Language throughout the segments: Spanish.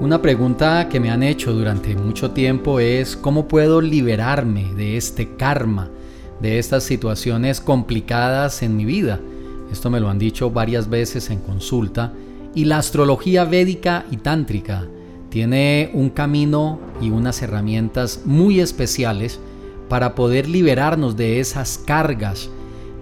Una pregunta que me han hecho durante mucho tiempo es cómo puedo liberarme de este karma, de estas situaciones complicadas en mi vida. Esto me lo han dicho varias veces en consulta y la astrología védica y tántrica tiene un camino y unas herramientas muy especiales para poder liberarnos de esas cargas,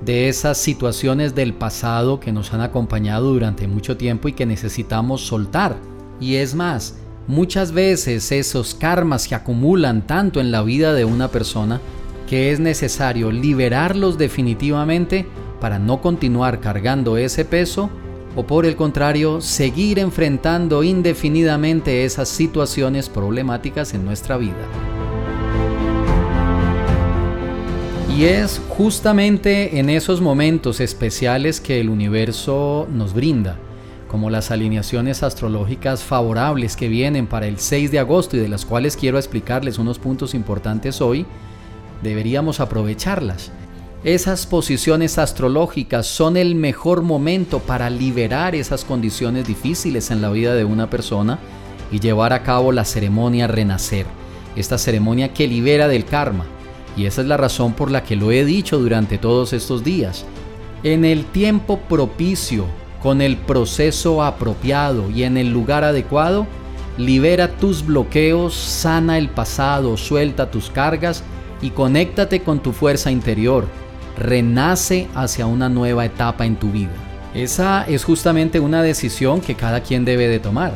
de esas situaciones del pasado que nos han acompañado durante mucho tiempo y que necesitamos soltar. Y es más, muchas veces esos karmas se acumulan tanto en la vida de una persona que es necesario liberarlos definitivamente para no continuar cargando ese peso o por el contrario seguir enfrentando indefinidamente esas situaciones problemáticas en nuestra vida. Y es justamente en esos momentos especiales que el universo nos brinda, como las alineaciones astrológicas favorables que vienen para el 6 de agosto y de las cuales quiero explicarles unos puntos importantes hoy, deberíamos aprovecharlas. Esas posiciones astrológicas son el mejor momento para liberar esas condiciones difíciles en la vida de una persona y llevar a cabo la ceremonia renacer, esta ceremonia que libera del karma, y esa es la razón por la que lo he dicho durante todos estos días. En el tiempo propicio, con el proceso apropiado y en el lugar adecuado, libera tus bloqueos, sana el pasado, suelta tus cargas y conéctate con tu fuerza interior. Renace hacia una nueva etapa en tu vida. Esa es justamente una decisión que cada quien debe de tomar.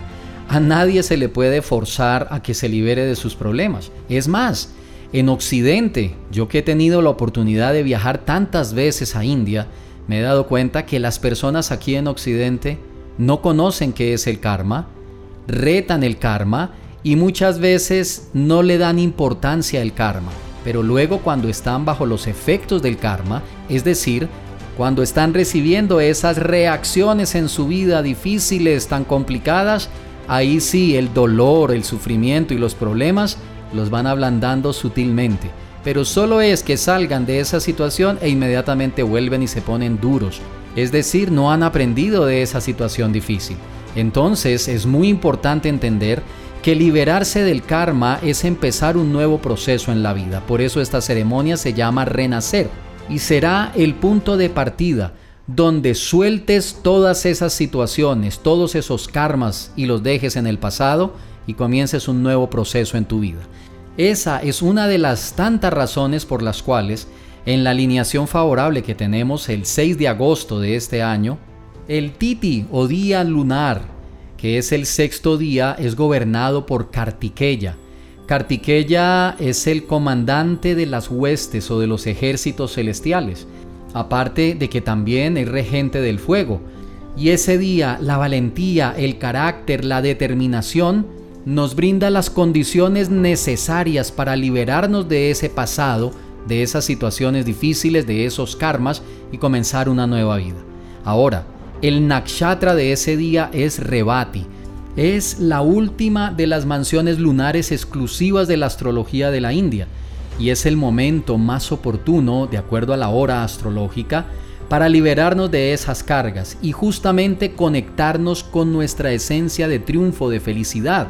A nadie se le puede forzar a que se libere de sus problemas. Es más, en Occidente, yo que he tenido la oportunidad de viajar tantas veces a India, me he dado cuenta que las personas aquí en Occidente no conocen qué es el karma, retan el karma y muchas veces no le dan importancia al karma. Pero luego cuando están bajo los efectos del karma, es decir, cuando están recibiendo esas reacciones en su vida difíciles, tan complicadas, ahí sí el dolor, el sufrimiento y los problemas los van ablandando sutilmente, pero solo es que salgan de esa situación e inmediatamente vuelven y se ponen duros, es decir, no han aprendido de esa situación difícil. Entonces es muy importante entender que liberarse del karma es empezar un nuevo proceso en la vida, por eso esta ceremonia se llama renacer y será el punto de partida donde sueltes todas esas situaciones, todos esos karmas y los dejes en el pasado y comiences un nuevo proceso en tu vida. Esa es una de las tantas razones por las cuales en la alineación favorable que tenemos el 6 de agosto de este año, el Titi o día lunar, que es el sexto día, es gobernado por Kartikeya. Kartikeya es el comandante de las huestes o de los ejércitos celestiales, aparte de que también es regente del fuego. Y ese día la valentía, el carácter, la determinación nos brinda las condiciones necesarias para liberarnos de ese pasado, de esas situaciones difíciles, de esos karmas y comenzar una nueva vida. Ahora, el nakshatra de ese día es Rebati. Es la última de las mansiones lunares exclusivas de la astrología de la India y es el momento más oportuno, de acuerdo a la hora astrológica, para liberarnos de esas cargas y justamente conectarnos con nuestra esencia de triunfo, de felicidad,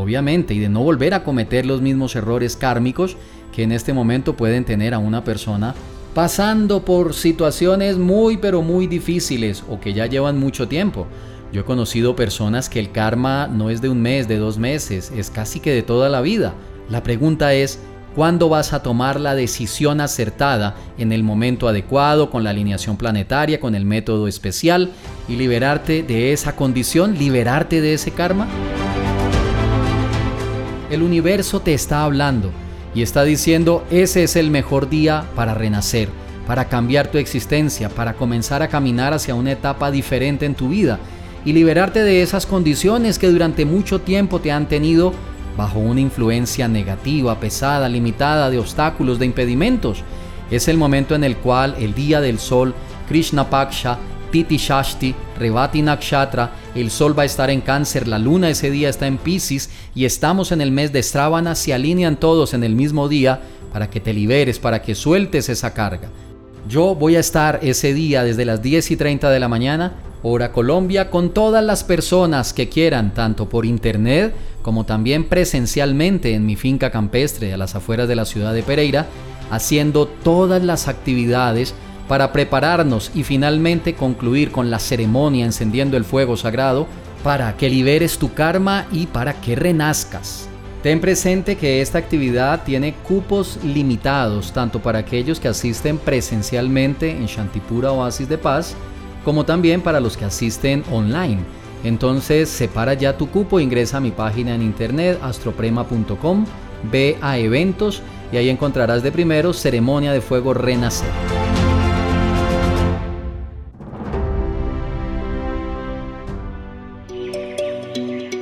obviamente, y de no volver a cometer los mismos errores kármicos que en este momento pueden tener a una persona pasando por situaciones muy pero muy difíciles o que ya llevan mucho tiempo. Yo he conocido personas que el karma no es de un mes, de dos meses, es casi que de toda la vida. La pregunta es, ¿cuándo vas a tomar la decisión acertada en el momento adecuado, con la alineación planetaria, con el método especial y liberarte de esa condición, liberarte de ese karma? El universo te está hablando y está diciendo ese es el mejor día para renacer, para cambiar tu existencia, para comenzar a caminar hacia una etapa diferente en tu vida y liberarte de esas condiciones que durante mucho tiempo te han tenido bajo una influencia negativa, pesada, limitada de obstáculos, de impedimentos. Es el momento en el cual el día del sol, Krishna Paksha, Titi Shashti, Revati Nakshatra, el sol va a estar en cáncer, la luna ese día está en Pisces y estamos en el mes de Stravana, se alinean todos en el mismo día para que te liberes, para que sueltes esa carga. Yo voy a estar ese día desde las 10 y 30 de la mañana, hora Colombia, con todas las personas que quieran, tanto por internet como también presencialmente en mi finca campestre a las afueras de la ciudad de Pereira, haciendo todas las actividades para prepararnos y finalmente concluir con la ceremonia encendiendo el fuego sagrado para que liberes tu karma y para que renazcas. Ten presente que esta actividad tiene cupos limitados tanto para aquellos que asisten presencialmente en Shantipura Oasis de Paz como también para los que asisten online. Entonces separa ya tu cupo, ingresa a mi página en internet astroprema.com, ve a eventos y ahí encontrarás de primero ceremonia de fuego renacer.